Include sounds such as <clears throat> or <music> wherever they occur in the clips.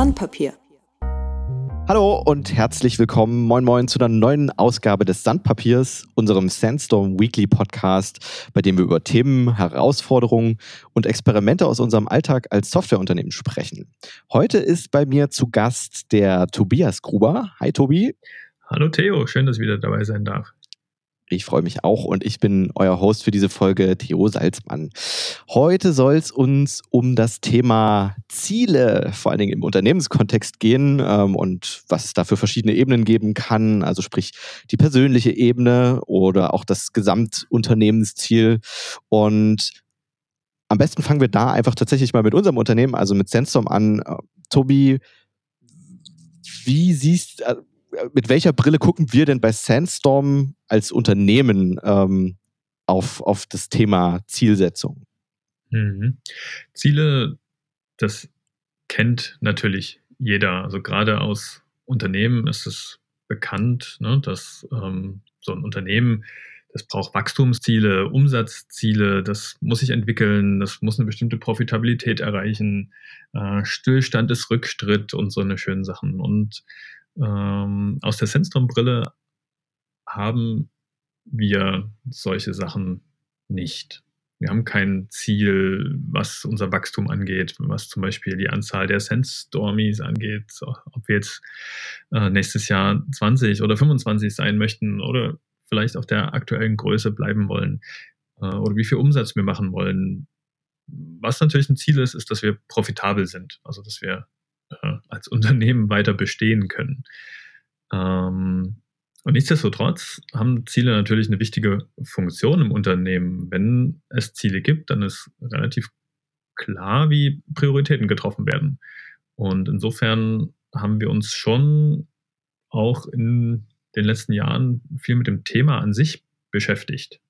Sandpapier. Hallo und herzlich willkommen, moin moin, zu einer neuen Ausgabe des Sandpapiers, unserem Sandstorm Weekly Podcast, bei dem wir über Themen, Herausforderungen und Experimente aus unserem Alltag als Softwareunternehmen sprechen. Heute ist bei mir zu Gast der Tobias Gruber. Hi Tobi. Hallo Theo, schön, dass ich wieder dabei sein darf. Ich freue mich auch und ich bin euer Host für diese Folge, Theo Salzmann. Heute soll es uns um das Thema Ziele, vor allen Dingen im Unternehmenskontext gehen ähm, und was es da für verschiedene Ebenen geben kann, also sprich die persönliche Ebene oder auch das Gesamtunternehmensziel. Und am besten fangen wir da einfach tatsächlich mal mit unserem Unternehmen, also mit Sandstorm an. Äh, Tobi, wie siehst, äh, mit welcher Brille gucken wir denn bei Sandstorm als Unternehmen ähm, auf, auf das Thema Zielsetzung? Mhm. Ziele, das kennt natürlich jeder. Also gerade aus Unternehmen ist es bekannt, ne, dass ähm, so ein Unternehmen, das braucht Wachstumsziele, Umsatzziele, das muss sich entwickeln, das muss eine bestimmte Profitabilität erreichen, äh, Stillstand ist Rückstritt und so eine schönen Sachen. Und ähm, aus der Sandstorm-Brille haben wir solche Sachen nicht. Wir haben kein Ziel, was unser Wachstum angeht, was zum Beispiel die Anzahl der Sandstormies angeht, ob wir jetzt äh, nächstes Jahr 20 oder 25 sein möchten oder vielleicht auf der aktuellen Größe bleiben wollen äh, oder wie viel Umsatz wir machen wollen. Was natürlich ein Ziel ist, ist, dass wir profitabel sind, also dass wir äh, als Unternehmen weiter bestehen können. Ähm, und nichtsdestotrotz haben Ziele natürlich eine wichtige Funktion im Unternehmen. Wenn es Ziele gibt, dann ist relativ klar, wie Prioritäten getroffen werden. Und insofern haben wir uns schon auch in den letzten Jahren viel mit dem Thema an sich beschäftigt.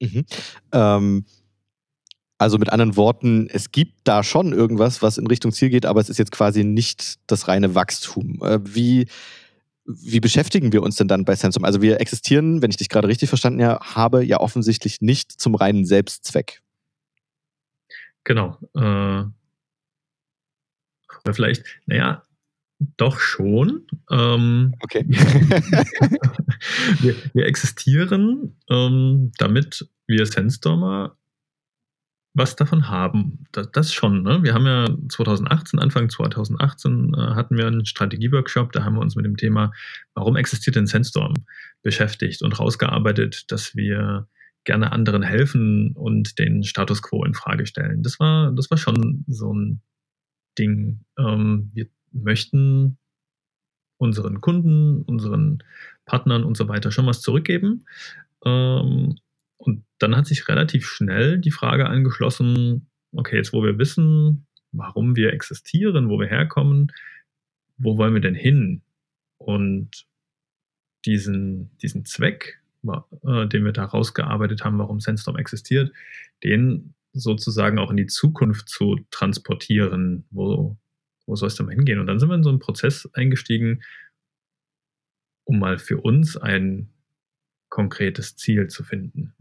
Mhm. Ähm, also mit anderen Worten, es gibt da schon irgendwas, was in Richtung Ziel geht, aber es ist jetzt quasi nicht das reine Wachstum. Äh, wie, wie beschäftigen wir uns denn dann bei Sensum? Also wir existieren, wenn ich dich gerade richtig verstanden habe, ja offensichtlich nicht zum reinen Selbstzweck. Genau. Äh, oder vielleicht, naja, doch schon. Ähm, okay. <laughs> wir, wir, existieren, ähm, damit wir Sandstormer was davon haben. Das, das schon. Ne? Wir haben ja 2018, Anfang 2018 äh, hatten wir einen Strategieworkshop, da haben wir uns mit dem Thema, warum existiert denn Sandstorm, beschäftigt und rausgearbeitet, dass wir gerne anderen helfen und den Status quo in Frage stellen. Das war, das war schon so ein Ding. Ähm, wir möchten unseren Kunden, unseren Partnern und so weiter schon was zurückgeben. Ähm, und dann hat sich relativ schnell die Frage angeschlossen, okay, jetzt wo wir wissen, warum wir existieren, wo wir herkommen, wo wollen wir denn hin? Und diesen, diesen Zweck, äh, den wir da rausgearbeitet haben, warum Sandstorm existiert, den sozusagen auch in die Zukunft zu transportieren, wo, wo soll es denn mal hingehen? Und dann sind wir in so einen Prozess eingestiegen, um mal für uns ein konkretes Ziel zu finden.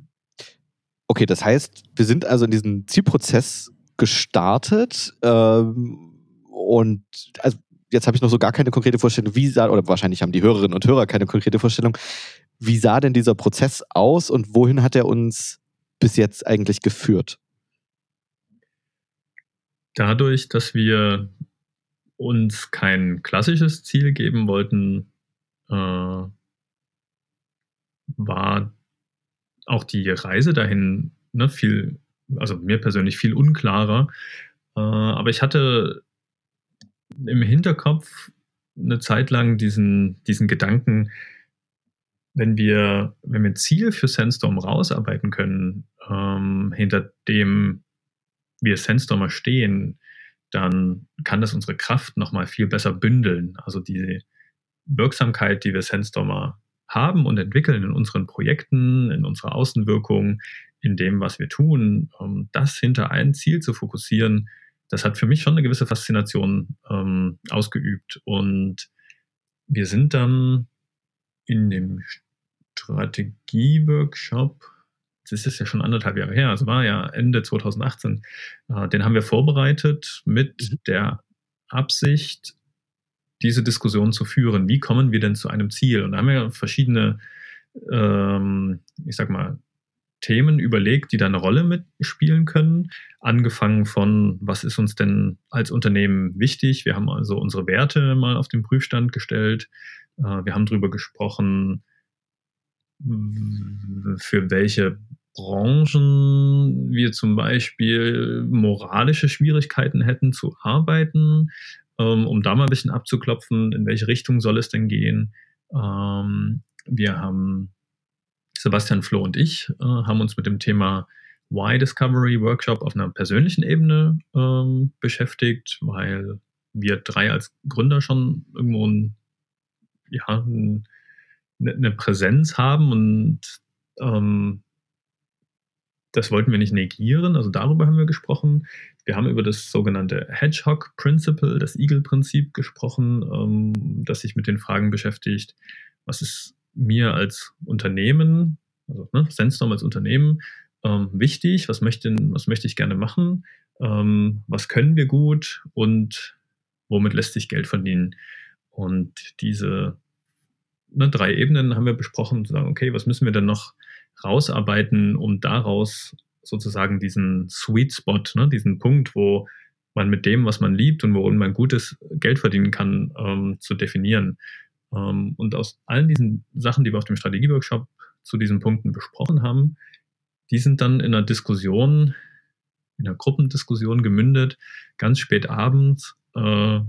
Okay, das heißt, wir sind also in diesen Zielprozess gestartet ähm, und also jetzt habe ich noch so gar keine konkrete Vorstellung, wie sah, oder wahrscheinlich haben die Hörerinnen und Hörer keine konkrete Vorstellung, wie sah denn dieser Prozess aus und wohin hat er uns bis jetzt eigentlich geführt? Dadurch, dass wir uns kein klassisches Ziel geben wollten, äh, war auch die Reise dahin ne, viel, also mir persönlich viel unklarer. Äh, aber ich hatte im Hinterkopf eine Zeit lang diesen, diesen Gedanken, wenn wir, wenn wir ein Ziel für Sandstorm rausarbeiten können, ähm, hinter dem wir Sandstormer stehen, dann kann das unsere Kraft nochmal viel besser bündeln. Also die Wirksamkeit, die wir Sandstormer haben und entwickeln in unseren Projekten, in unserer Außenwirkung, in dem, was wir tun, um das hinter ein Ziel zu fokussieren, das hat für mich schon eine gewisse Faszination ähm, ausgeübt. Und wir sind dann in dem Strategieworkshop, das ist ja schon anderthalb Jahre her, also war ja Ende 2018, äh, den haben wir vorbereitet mit mhm. der Absicht, diese Diskussion zu führen. Wie kommen wir denn zu einem Ziel? Und da haben wir verschiedene, ähm, ich sag mal, Themen überlegt, die da eine Rolle mitspielen können. Angefangen von, was ist uns denn als Unternehmen wichtig? Wir haben also unsere Werte mal auf den Prüfstand gestellt. Äh, wir haben darüber gesprochen, für welche Branchen wir zum Beispiel moralische Schwierigkeiten hätten zu arbeiten, um da mal ein bisschen abzuklopfen, in welche Richtung soll es denn gehen. Ähm, wir haben, Sebastian Flo und ich, äh, haben uns mit dem Thema Why Discovery Workshop auf einer persönlichen Ebene ähm, beschäftigt, weil wir drei als Gründer schon irgendwo ein, ja, ein, eine ne Präsenz haben und ähm, das wollten wir nicht negieren, also darüber haben wir gesprochen. Wir haben über das sogenannte Hedgehog Principle, das Eagle-Prinzip gesprochen, ähm, das sich mit den Fragen beschäftigt, was ist mir als Unternehmen, also ne, Sandstorm als Unternehmen, ähm, wichtig, was möchte, was möchte ich gerne machen, ähm, was können wir gut und womit lässt sich Geld verdienen. Und diese ne, drei Ebenen haben wir besprochen, zu sagen, okay, was müssen wir denn noch rausarbeiten, um daraus sozusagen diesen Sweet Spot, ne, diesen Punkt, wo man mit dem, was man liebt und worin man gutes Geld verdienen kann, ähm, zu definieren. Ähm, und aus allen diesen Sachen, die wir auf dem Strategieworkshop zu diesen Punkten besprochen haben, die sind dann in einer Diskussion, in einer Gruppendiskussion gemündet, ganz spät abends. Äh,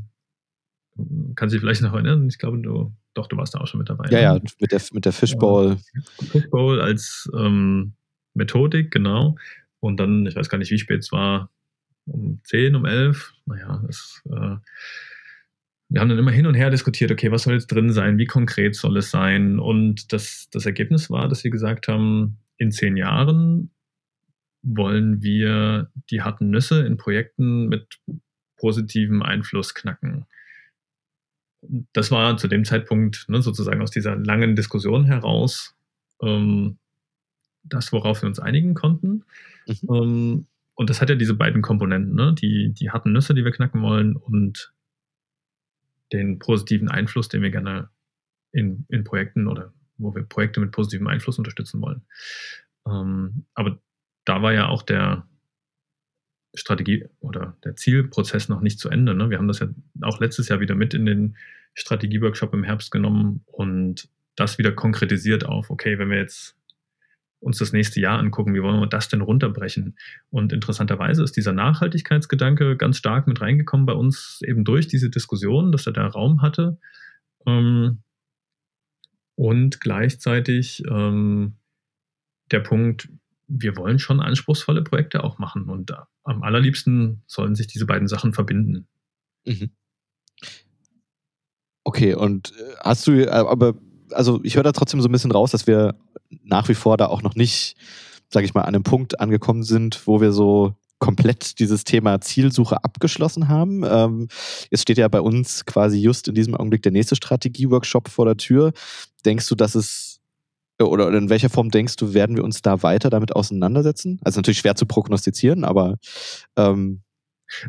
kann sich vielleicht noch erinnern, ich glaube, du doch, du warst da auch schon mit dabei. Ja, ne? ja, mit der, mit der Fishbowl. Fishbowl als ähm, Methodik, genau. Und dann, ich weiß gar nicht, wie spät es war, um 10, um 11. Naja, das, äh, wir haben dann immer hin und her diskutiert, okay, was soll jetzt drin sein, wie konkret soll es sein? Und das, das Ergebnis war, dass wir gesagt haben, in zehn Jahren wollen wir die harten Nüsse in Projekten mit positivem Einfluss knacken das war zu dem Zeitpunkt ne, sozusagen aus dieser langen Diskussion heraus ähm, das, worauf wir uns einigen konnten. Mhm. Ähm, und das hat ja diese beiden Komponenten, ne? die, die harten Nüsse, die wir knacken wollen und den positiven Einfluss, den wir gerne in, in Projekten oder wo wir Projekte mit positivem Einfluss unterstützen wollen. Ähm, aber da war ja auch der, Strategie oder der Zielprozess noch nicht zu Ende. Ne? Wir haben das ja auch letztes Jahr wieder mit in den Strategieworkshop im Herbst genommen und das wieder konkretisiert auf, okay, wenn wir jetzt uns das nächste Jahr angucken, wie wollen wir das denn runterbrechen? Und interessanterweise ist dieser Nachhaltigkeitsgedanke ganz stark mit reingekommen bei uns eben durch diese Diskussion, dass er da Raum hatte. Ähm, und gleichzeitig ähm, der Punkt, wir wollen schon anspruchsvolle Projekte auch machen und am allerliebsten sollen sich diese beiden Sachen verbinden. Mhm. Okay, und äh, hast du, äh, aber, also ich höre da trotzdem so ein bisschen raus, dass wir nach wie vor da auch noch nicht, sage ich mal, an einem Punkt angekommen sind, wo wir so komplett dieses Thema Zielsuche abgeschlossen haben. Ähm, jetzt steht ja bei uns quasi just in diesem Augenblick der nächste Strategie-Workshop vor der Tür. Denkst du, dass es oder, in welcher Form denkst du, werden wir uns da weiter damit auseinandersetzen? Also natürlich schwer zu prognostizieren, aber ähm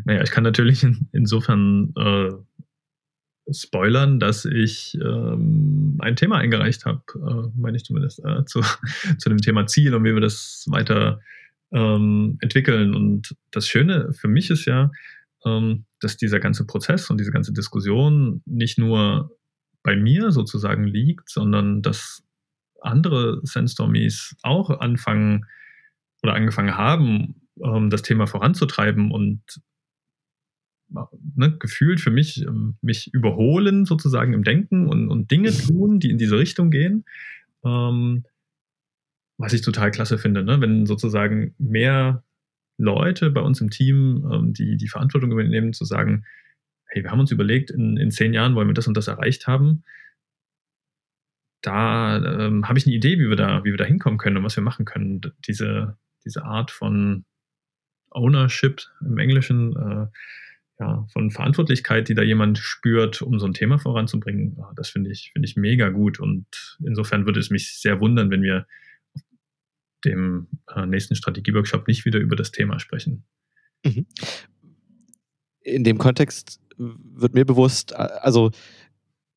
naja, ich kann natürlich in, insofern äh, spoilern, dass ich ähm, ein Thema eingereicht habe, äh, meine ich zumindest, äh, zu, <laughs> zu dem Thema Ziel und wie wir das weiter ähm, entwickeln. Und das Schöne für mich ist ja, ähm, dass dieser ganze Prozess und diese ganze Diskussion nicht nur bei mir sozusagen liegt, sondern dass andere Sandstormies auch anfangen oder angefangen haben, ähm, das Thema voranzutreiben und ne, gefühlt für mich ähm, mich überholen sozusagen im Denken und, und Dinge mhm. tun, die in diese Richtung gehen. Ähm, was ich total klasse finde, ne? wenn sozusagen mehr Leute bei uns im Team ähm, die die Verantwortung übernehmen, zu sagen, hey, wir haben uns überlegt, in, in zehn Jahren wollen wir das und das erreicht haben da ähm, habe ich eine Idee, wie wir da, wie wir da hinkommen können und was wir machen können. Diese, diese Art von Ownership im Englischen, äh, ja, von Verantwortlichkeit, die da jemand spürt, um so ein Thema voranzubringen, das finde ich, finde ich mega gut. Und insofern würde es mich sehr wundern, wenn wir dem äh, nächsten Strategieworkshop nicht wieder über das Thema sprechen. Mhm. In dem Kontext wird mir bewusst, also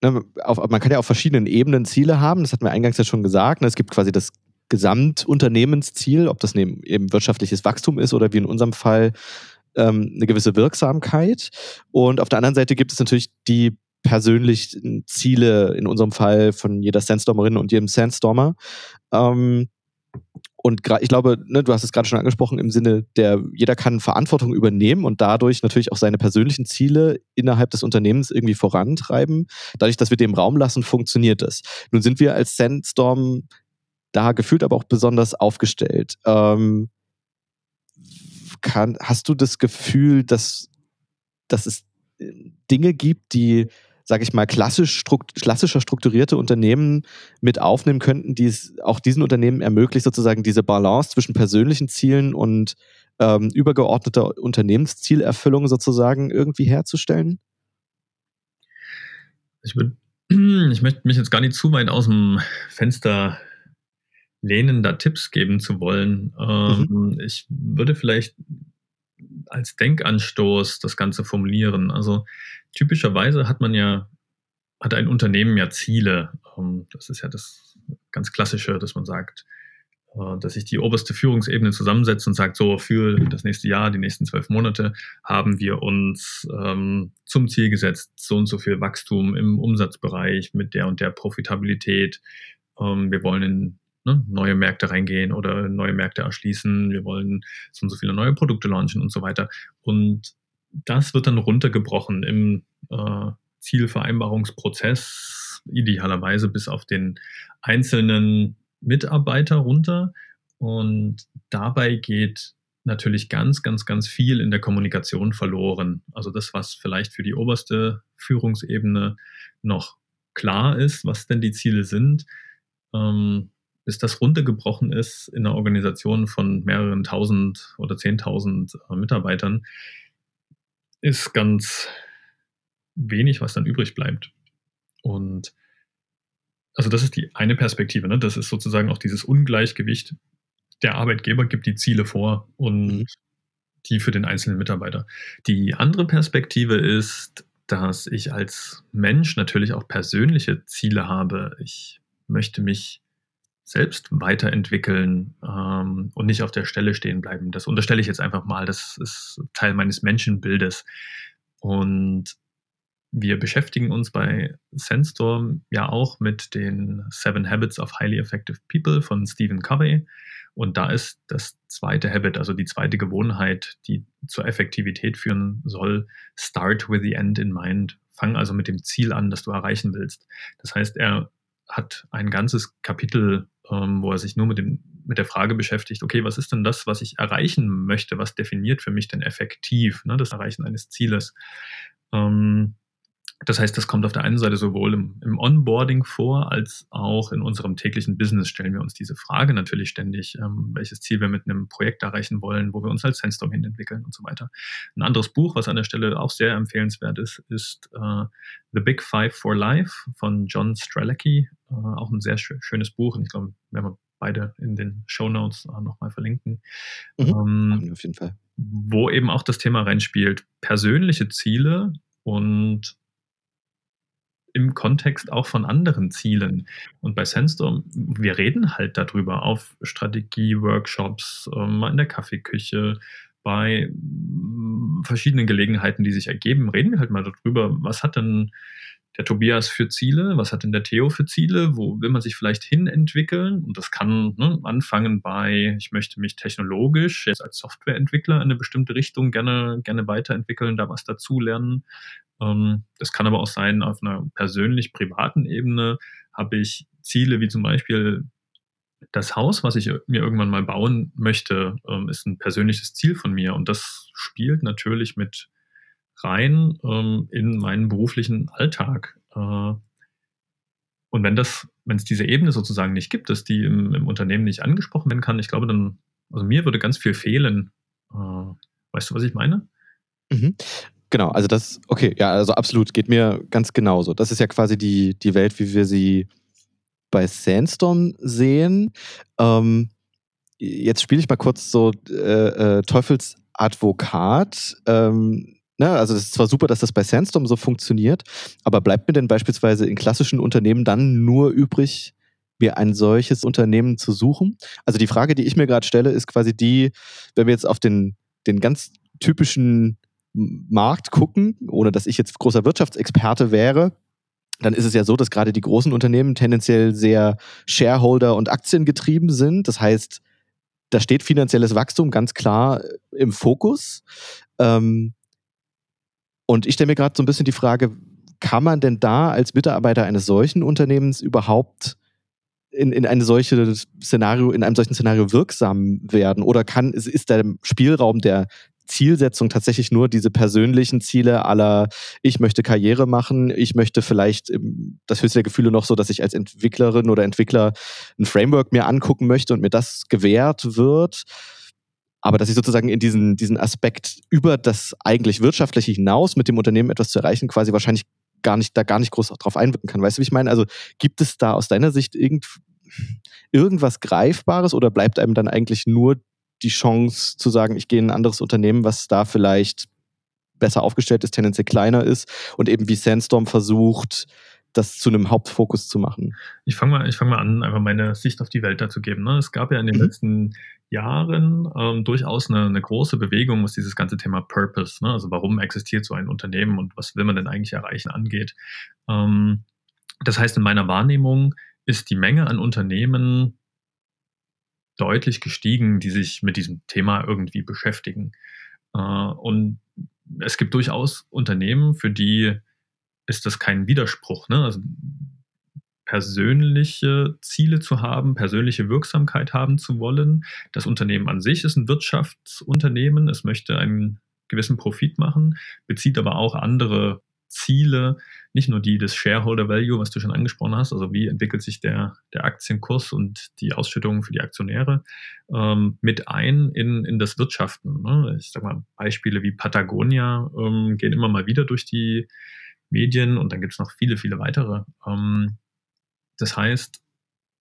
ne, auf, man kann ja auf verschiedenen Ebenen Ziele haben, das hatten wir eingangs ja schon gesagt. Ne? Es gibt quasi das Gesamtunternehmensziel, ob das eben wirtschaftliches Wachstum ist oder wie in unserem Fall ähm, eine gewisse Wirksamkeit. Und auf der anderen Seite gibt es natürlich die persönlichen Ziele, in unserem Fall von jeder Sandstormerin und jedem Sandstormer. Ähm, und ich glaube, ne, du hast es gerade schon angesprochen, im Sinne der, jeder kann Verantwortung übernehmen und dadurch natürlich auch seine persönlichen Ziele innerhalb des Unternehmens irgendwie vorantreiben. Dadurch, dass wir dem Raum lassen, funktioniert das. Nun sind wir als Sandstorm da gefühlt aber auch besonders aufgestellt. Ähm, kann, hast du das Gefühl, dass, dass es Dinge gibt, die sage ich mal, klassisch strukt klassischer strukturierte Unternehmen mit aufnehmen könnten, die es auch diesen Unternehmen ermöglicht, sozusagen diese Balance zwischen persönlichen Zielen und ähm, übergeordneter Unternehmenszielerfüllung sozusagen irgendwie herzustellen? Ich, würd, <clears throat> ich möchte mich jetzt gar nicht zu weit aus dem Fenster lehnen, da Tipps geben zu wollen. Ähm, mhm. Ich würde vielleicht als Denkanstoß das Ganze formulieren. Also typischerweise hat man ja, hat ein Unternehmen ja Ziele. Ähm, das ist ja das ganz Klassische, dass man sagt, äh, dass sich die oberste Führungsebene zusammensetzt und sagt, so für das nächste Jahr, die nächsten zwölf Monate haben wir uns ähm, zum Ziel gesetzt, so und so viel Wachstum im Umsatzbereich mit der und der Profitabilität. Ähm, wir wollen in ne, neue Märkte reingehen oder neue Märkte erschließen. Wir wollen so und so viele neue Produkte launchen und so weiter. Und das wird dann runtergebrochen im äh, Zielvereinbarungsprozess, idealerweise bis auf den einzelnen Mitarbeiter runter. Und dabei geht natürlich ganz, ganz, ganz viel in der Kommunikation verloren. Also das, was vielleicht für die oberste Führungsebene noch klar ist, was denn die Ziele sind, ähm, bis das runtergebrochen ist in einer Organisation von mehreren tausend oder zehntausend äh, Mitarbeitern, ist ganz wenig, was dann übrig bleibt. Und also das ist die eine Perspektive, ne? Das ist sozusagen auch dieses Ungleichgewicht. Der Arbeitgeber gibt die Ziele vor und mhm. die für den einzelnen Mitarbeiter. Die andere Perspektive ist, dass ich als Mensch natürlich auch persönliche Ziele habe. Ich möchte mich selbst weiterentwickeln ähm, und nicht auf der Stelle stehen bleiben. Das unterstelle ich jetzt einfach mal. Das ist Teil meines Menschenbildes. Und wir beschäftigen uns bei Sandstorm ja auch mit den Seven Habits of Highly Effective People von Stephen Covey. Und da ist das zweite Habit, also die zweite Gewohnheit, die zur Effektivität führen soll, start with the end in mind. Fang also mit dem Ziel an, das du erreichen willst. Das heißt, er hat ein ganzes Kapitel ähm, wo er sich nur mit, dem, mit der Frage beschäftigt, okay, was ist denn das, was ich erreichen möchte? Was definiert für mich denn effektiv ne, das Erreichen eines Zieles? Ähm, das heißt, das kommt auf der einen Seite sowohl im, im, Onboarding vor, als auch in unserem täglichen Business stellen wir uns diese Frage natürlich ständig, ähm, welches Ziel wir mit einem Projekt erreichen wollen, wo wir uns als Sandstorm hin entwickeln und so weiter. Ein anderes Buch, was an der Stelle auch sehr empfehlenswert ist, ist äh, The Big Five for Life von John Strelacki. Äh, auch ein sehr schön, schönes Buch und ich glaube, wenn wir beide in den Show Notes äh, nochmal verlinken. Mhm, ähm, auf jeden Fall. Wo eben auch das Thema reinspielt, persönliche Ziele und im Kontext auch von anderen Zielen. Und bei Sandstorm, wir reden halt darüber auf Strategie-Workshops, ähm, in der Kaffeeküche, bei mm, verschiedenen Gelegenheiten, die sich ergeben, reden wir halt mal darüber, was hat denn der Tobias für Ziele, was hat denn der Theo für Ziele, wo will man sich vielleicht hinentwickeln? Und das kann ne, anfangen bei, ich möchte mich technologisch jetzt als Softwareentwickler in eine bestimmte Richtung gerne, gerne weiterentwickeln, da was dazulernen. Ähm, das kann aber auch sein, auf einer persönlich privaten Ebene habe ich Ziele wie zum Beispiel das Haus, was ich mir irgendwann mal bauen möchte, ähm, ist ein persönliches Ziel von mir und das spielt natürlich mit rein ähm, in meinen beruflichen Alltag. Äh, und wenn das, wenn es diese Ebene sozusagen nicht gibt, dass die im, im, Unternehmen nicht angesprochen werden kann, ich glaube, dann, also mir würde ganz viel fehlen. Äh, weißt du, was ich meine? Mhm. Genau, also das, okay, ja, also absolut, geht mir ganz genauso. Das ist ja quasi die, die Welt, wie wir sie bei Sandstorm sehen. Ähm, jetzt spiele ich mal kurz so äh, äh, Teufelsadvokat. Ähm, ne, also es ist zwar super, dass das bei Sandstorm so funktioniert, aber bleibt mir denn beispielsweise in klassischen Unternehmen dann nur übrig, mir ein solches Unternehmen zu suchen? Also die Frage, die ich mir gerade stelle, ist quasi die, wenn wir jetzt auf den, den ganz typischen Markt gucken, ohne dass ich jetzt großer Wirtschaftsexperte wäre, dann ist es ja so, dass gerade die großen Unternehmen tendenziell sehr Shareholder- und Aktiengetrieben sind. Das heißt, da steht finanzielles Wachstum ganz klar im Fokus. Ähm, und ich stelle mir gerade so ein bisschen die Frage, kann man denn da als Mitarbeiter eines solchen Unternehmens überhaupt in, in eine solche Szenario, in einem solchen Szenario wirksam werden? Oder kann, ist, der Spielraum der Zielsetzung tatsächlich nur diese persönlichen Ziele aller, ich möchte Karriere machen, ich möchte vielleicht das höchste der Gefühle noch so, dass ich als Entwicklerin oder Entwickler ein Framework mir angucken möchte und mir das gewährt wird. Aber dass ich sozusagen in diesen, diesen Aspekt über das eigentlich Wirtschaftliche hinaus mit dem Unternehmen etwas zu erreichen, quasi wahrscheinlich gar nicht, da gar nicht groß drauf einwirken kann. Weißt du, wie ich meine? Also gibt es da aus deiner Sicht irgend, irgendwas Greifbares oder bleibt einem dann eigentlich nur die Chance zu sagen, ich gehe in ein anderes Unternehmen, was da vielleicht besser aufgestellt ist, tendenziell kleiner ist und eben wie Sandstorm versucht, das zu einem Hauptfokus zu machen. Ich fange mal, fang mal an, einfach meine Sicht auf die Welt dazu geben. Ne? Es gab ja in den mhm. letzten Jahren ähm, durchaus eine, eine, große Bewegung, was dieses ganze Thema Purpose, ne? also warum existiert so ein Unternehmen und was will man denn eigentlich erreichen, angeht. Ähm, das heißt, in meiner Wahrnehmung ist die Menge an Unternehmen deutlich gestiegen, die sich mit diesem Thema irgendwie beschäftigen. Äh, und es gibt durchaus Unternehmen, für die ist das kein Widerspruch. Ne? Also persönliche Ziele zu haben, persönliche Wirksamkeit haben zu wollen. Das Unternehmen an sich ist ein Wirtschaftsunternehmen, es möchte einen gewissen Profit machen, bezieht aber auch andere Ziele, nicht nur die des Shareholder Value, was du schon angesprochen hast, also wie entwickelt sich der, der Aktienkurs und die Ausschüttungen für die Aktionäre, ähm, mit ein in, in das Wirtschaften. Ne? Ich sag mal, Beispiele wie Patagonia ähm, gehen immer mal wieder durch die Medien und dann gibt es noch viele, viele weitere. Ähm, das heißt,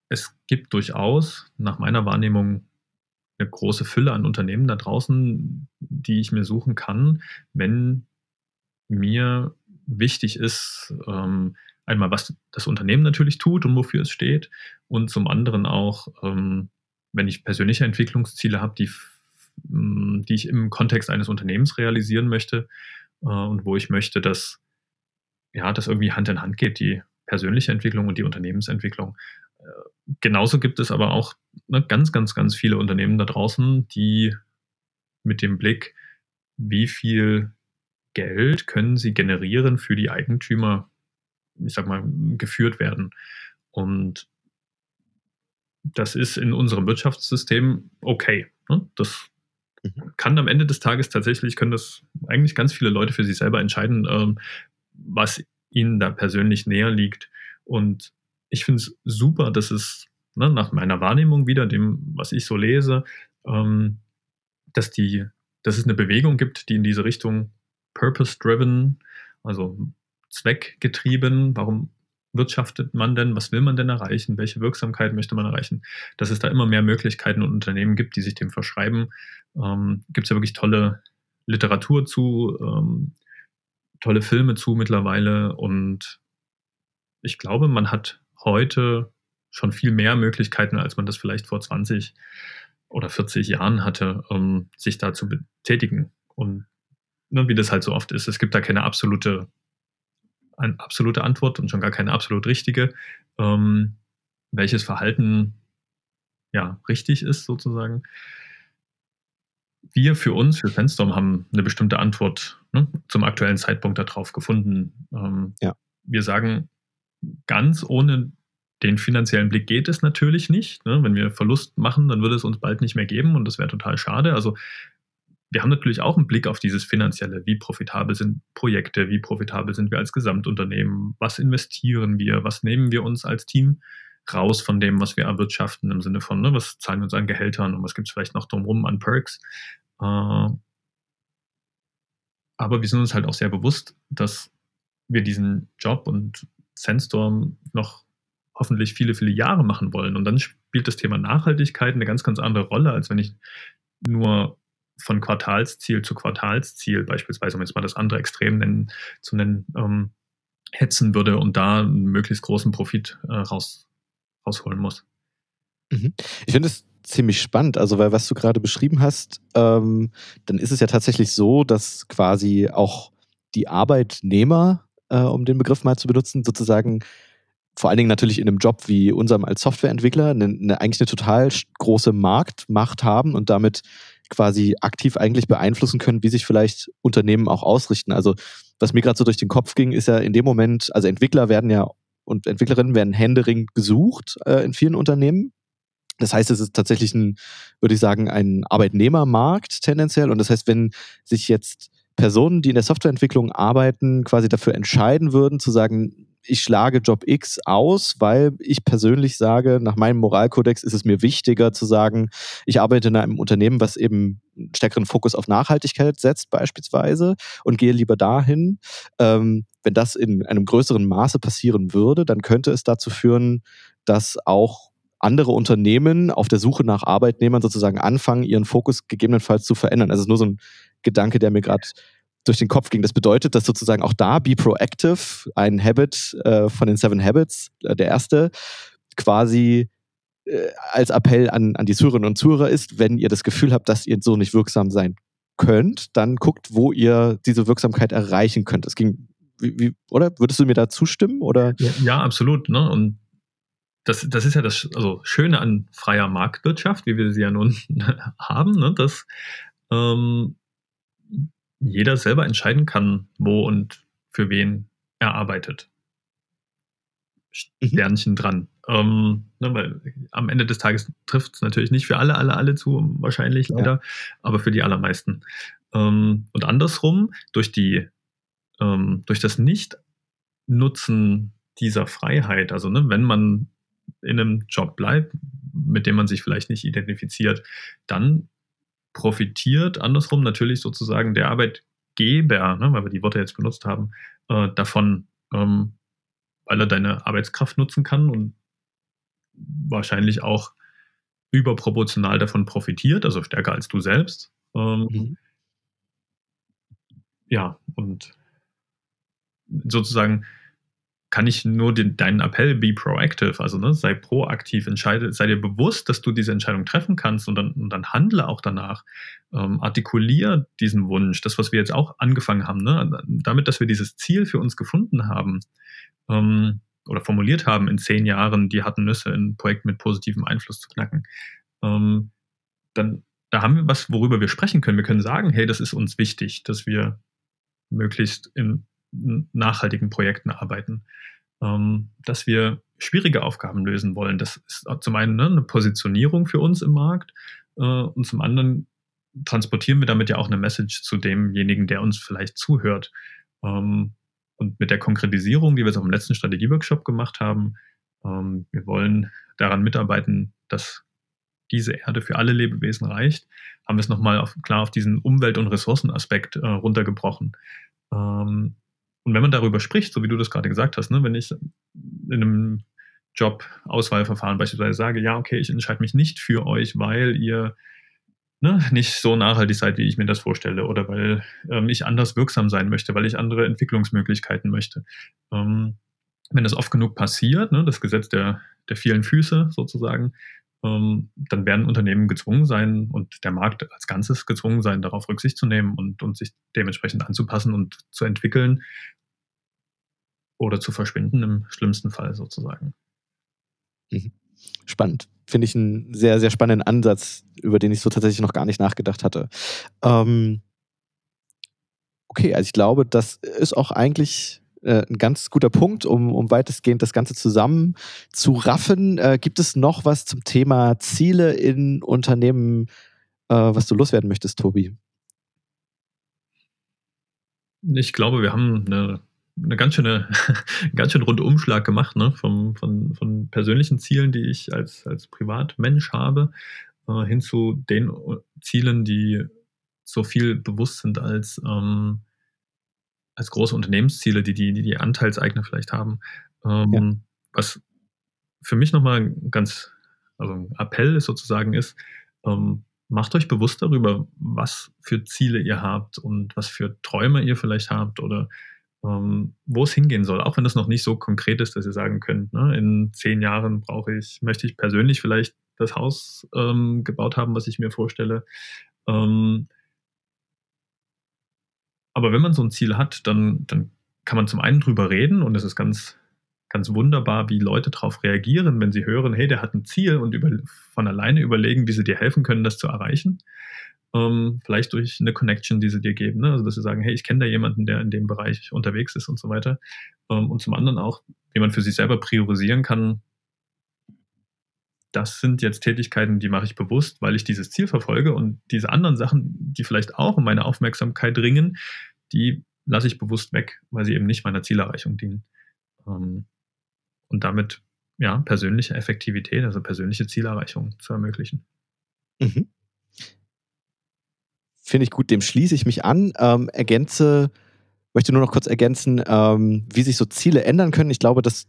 es gibt durchaus nach meiner Wahrnehmung eine große Fülle an Unternehmen da draußen, die ich mir suchen kann, wenn mir wichtig ist, ähm, einmal, was das Unternehmen natürlich tut und wofür es steht, und zum anderen auch, ähm, wenn ich persönliche Entwicklungsziele habe, die, die ich im Kontext eines Unternehmens realisieren möchte äh, und wo ich möchte, dass ja, das irgendwie Hand in Hand geht, die persönliche Entwicklung und die Unternehmensentwicklung. Äh, genauso gibt es aber auch ne, ganz, ganz, ganz viele Unternehmen da draußen, die mit dem Blick, wie viel Geld können sie generieren für die Eigentümer, ich sag mal, geführt werden. Und das ist in unserem Wirtschaftssystem okay. Ne? Das mhm. kann am Ende des Tages tatsächlich, können das eigentlich ganz viele Leute für sich selber entscheiden, ähm, was ihnen da persönlich näher liegt. Und ich finde es super, dass es ne, nach meiner Wahrnehmung wieder, dem, was ich so lese, ähm, dass, die, dass es eine Bewegung gibt, die in diese Richtung purpose-driven, also zweckgetrieben, warum wirtschaftet man denn, was will man denn erreichen, welche Wirksamkeit möchte man erreichen, dass es da immer mehr Möglichkeiten und Unternehmen gibt, die sich dem verschreiben. Ähm, gibt es ja wirklich tolle Literatur zu, ähm, tolle Filme zu mittlerweile und ich glaube, man hat heute schon viel mehr Möglichkeiten, als man das vielleicht vor 20 oder 40 Jahren hatte, um sich da zu betätigen. Und ne, wie das halt so oft ist, es gibt da keine absolute, eine absolute Antwort und schon gar keine absolut richtige, ähm, welches Verhalten ja richtig ist sozusagen wir für uns, für Sandstorm, haben eine bestimmte Antwort ne, zum aktuellen Zeitpunkt darauf gefunden. Ähm, ja. Wir sagen, ganz ohne den finanziellen Blick geht es natürlich nicht. Ne? Wenn wir Verlust machen, dann würde es uns bald nicht mehr geben und das wäre total schade. Also wir haben natürlich auch einen Blick auf dieses Finanzielle. Wie profitabel sind Projekte? Wie profitabel sind wir als Gesamtunternehmen? Was investieren wir? Was nehmen wir uns als Team raus von dem, was wir erwirtschaften im Sinne von, ne, was zahlen wir uns an Gehältern und was gibt es vielleicht noch drumherum an Perks? Äh, aber wir sind uns halt auch sehr bewusst, dass wir diesen Job und Sandstorm noch hoffentlich viele, viele Jahre machen wollen. Und dann spielt das Thema Nachhaltigkeit eine ganz, ganz andere Rolle, als wenn ich nur von Quartalsziel zu Quartalsziel, beispielsweise, um jetzt mal das andere Extrem nennen, zu nennen, ähm, hetzen würde und da einen möglichst großen Profit äh, raus, rausholen muss. Mhm. Ich finde es ziemlich spannend, also weil was du gerade beschrieben hast, ähm, dann ist es ja tatsächlich so, dass quasi auch die Arbeitnehmer, äh, um den Begriff mal zu benutzen, sozusagen vor allen Dingen natürlich in einem Job wie unserem als Softwareentwickler eine, eine, eigentlich eine total große Marktmacht haben und damit quasi aktiv eigentlich beeinflussen können, wie sich vielleicht Unternehmen auch ausrichten. Also was mir gerade so durch den Kopf ging, ist ja in dem Moment, also Entwickler werden ja und Entwicklerinnen werden händeringend gesucht äh, in vielen Unternehmen. Das heißt, es ist tatsächlich ein, würde ich sagen, ein Arbeitnehmermarkt tendenziell. Und das heißt, wenn sich jetzt Personen, die in der Softwareentwicklung arbeiten, quasi dafür entscheiden würden, zu sagen, ich schlage Job X aus, weil ich persönlich sage, nach meinem Moralkodex ist es mir wichtiger zu sagen, ich arbeite in einem Unternehmen, was eben stärkeren Fokus auf Nachhaltigkeit setzt beispielsweise und gehe lieber dahin. Ähm, wenn das in einem größeren Maße passieren würde, dann könnte es dazu führen, dass auch andere Unternehmen auf der Suche nach Arbeitnehmern sozusagen anfangen, ihren Fokus gegebenenfalls zu verändern. Also es ist nur so ein Gedanke, der mir gerade durch den Kopf ging. Das bedeutet, dass sozusagen auch da Be Proactive, ein Habit äh, von den Seven Habits, äh, der erste, quasi äh, als Appell an, an die Zuhörerinnen und Zuhörer ist, wenn ihr das Gefühl habt, dass ihr so nicht wirksam sein könnt, dann guckt, wo ihr diese Wirksamkeit erreichen könnt. Es ging, wie, wie, oder? Würdest du mir da zustimmen? Oder? Ja, ja absolut. Ne? Und das, das ist ja das also Schöne an freier Marktwirtschaft, wie wir sie ja nun <laughs> haben, ne? dass ähm, jeder selber entscheiden kann, wo und für wen er arbeitet. Mhm. Sternchen mhm. dran. Ähm, ne, weil am Ende des Tages trifft es natürlich nicht für alle, alle, alle zu, wahrscheinlich leider, ja. aber für die allermeisten. Ähm, und andersrum, durch die, ähm, durch das Nicht-Nutzen dieser Freiheit, also ne, wenn man in einem Job bleibt, mit dem man sich vielleicht nicht identifiziert, dann profitiert andersrum natürlich sozusagen der Arbeitgeber, ne, weil wir die Worte jetzt benutzt haben, äh, davon, ähm, weil er deine Arbeitskraft nutzen kann und wahrscheinlich auch überproportional davon profitiert, also stärker als du selbst. Ähm, mhm. Ja, und sozusagen kann ich nur den, deinen Appell be proactive, also ne, sei proaktiv, entscheide, sei dir bewusst, dass du diese Entscheidung treffen kannst und dann, und dann handle auch danach. Ähm, artikulier diesen Wunsch, das, was wir jetzt auch angefangen haben, ne, damit, dass wir dieses Ziel für uns gefunden haben ähm, oder formuliert haben, in zehn Jahren die harten Nüsse in Projekt mit positivem Einfluss zu knacken. Ähm, dann da haben wir was, worüber wir sprechen können. Wir können sagen, hey, das ist uns wichtig, dass wir möglichst in nachhaltigen Projekten arbeiten, ähm, dass wir schwierige Aufgaben lösen wollen. Das ist zum einen ne, eine Positionierung für uns im Markt äh, und zum anderen transportieren wir damit ja auch eine Message zu demjenigen, der uns vielleicht zuhört. Ähm, und mit der Konkretisierung, die wir jetzt auch im letzten Strategieworkshop gemacht haben, ähm, wir wollen daran mitarbeiten, dass diese Erde für alle Lebewesen reicht, haben wir es nochmal auf, klar auf diesen Umwelt- und Ressourcenaspekt äh, runtergebrochen. Ähm, und wenn man darüber spricht, so wie du das gerade gesagt hast, ne, wenn ich in einem Job-Auswahlverfahren beispielsweise sage, ja, okay, ich entscheide mich nicht für euch, weil ihr ne, nicht so nachhaltig seid, wie ich mir das vorstelle, oder weil ähm, ich anders wirksam sein möchte, weil ich andere Entwicklungsmöglichkeiten möchte. Ähm, wenn das oft genug passiert, ne, das Gesetz der, der vielen Füße sozusagen, dann werden Unternehmen gezwungen sein und der Markt als Ganzes gezwungen sein, darauf Rücksicht zu nehmen und, und sich dementsprechend anzupassen und zu entwickeln oder zu verschwinden im schlimmsten Fall sozusagen. Mhm. Spannend. Finde ich einen sehr, sehr spannenden Ansatz, über den ich so tatsächlich noch gar nicht nachgedacht hatte. Ähm okay, also ich glaube, das ist auch eigentlich äh, ein ganz guter Punkt, um, um weitestgehend das Ganze zusammen zu raffen. Äh, gibt es noch was zum Thema Ziele in Unternehmen, äh, was du loswerden möchtest, Tobi? Ich glaube, wir haben eine eine ganz schöne, <laughs> ganz schön Rundumschlag gemacht, ne? Vom, von, von persönlichen Zielen, die ich als, als Privatmensch habe, äh, hin zu den Zielen, die so viel bewusst sind als, ähm, als große Unternehmensziele, die die, die, die Anteilseigner vielleicht haben. Ähm, ja. Was für mich nochmal ganz, also ein Appell ist sozusagen ist, ähm, macht euch bewusst darüber, was für Ziele ihr habt und was für Träume ihr vielleicht habt oder ähm, wo es hingehen soll, auch wenn das noch nicht so konkret ist, dass ihr sagen könnt, ne, in zehn Jahren brauche ich, möchte ich persönlich vielleicht das Haus ähm, gebaut haben, was ich mir vorstelle. Ähm, aber wenn man so ein Ziel hat, dann, dann kann man zum einen drüber reden und es ist ganz, ganz wunderbar, wie Leute darauf reagieren, wenn sie hören, hey, der hat ein Ziel und über, von alleine überlegen, wie sie dir helfen können, das zu erreichen. Ähm, vielleicht durch eine Connection, die sie dir geben. Ne? Also, dass sie sagen, hey, ich kenne da jemanden, der in dem Bereich unterwegs ist und so weiter. Ähm, und zum anderen auch, wie man für sich selber priorisieren kann, das sind jetzt Tätigkeiten, die mache ich bewusst, weil ich dieses Ziel verfolge und diese anderen Sachen, die vielleicht auch um meine Aufmerksamkeit dringen, die lasse ich bewusst weg, weil sie eben nicht meiner Zielerreichung dienen. Ähm, und damit ja, persönliche Effektivität, also persönliche Zielerreichung zu ermöglichen. Mhm. Finde ich gut, dem schließe ich mich an. Ähm, ergänze, möchte nur noch kurz ergänzen, ähm, wie sich so Ziele ändern können. Ich glaube, das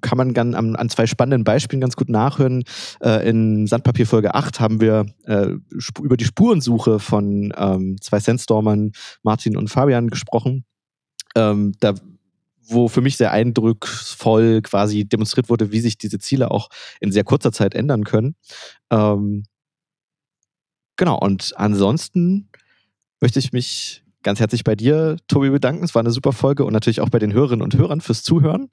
kann man ganz, an, an, zwei spannenden Beispielen ganz gut nachhören. Äh, in Sandpapier Folge 8 haben wir äh, über die Spurensuche von ähm, zwei Sandstormern, Martin und Fabian, gesprochen. Ähm, da wo für mich sehr eindrucksvoll quasi demonstriert wurde, wie sich diese Ziele auch in sehr kurzer Zeit ändern können. Ähm, genau, und ansonsten möchte ich mich ganz herzlich bei dir, Tobi, bedanken. Es war eine super Folge und natürlich auch bei den Hörerinnen und Hörern fürs Zuhören.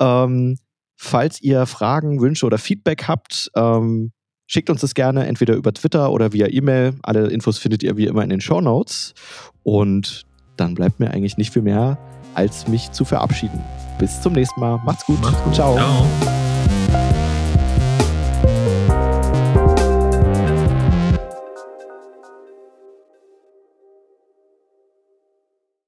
Ähm, falls ihr Fragen, Wünsche oder Feedback habt, ähm, schickt uns das gerne entweder über Twitter oder via E-Mail. Alle Infos findet ihr wie immer in den Show Notes. Und dann bleibt mir eigentlich nicht viel mehr, als mich zu verabschieden. Bis zum nächsten Mal. Macht's gut. Macht's gut. Ciao. Ciao.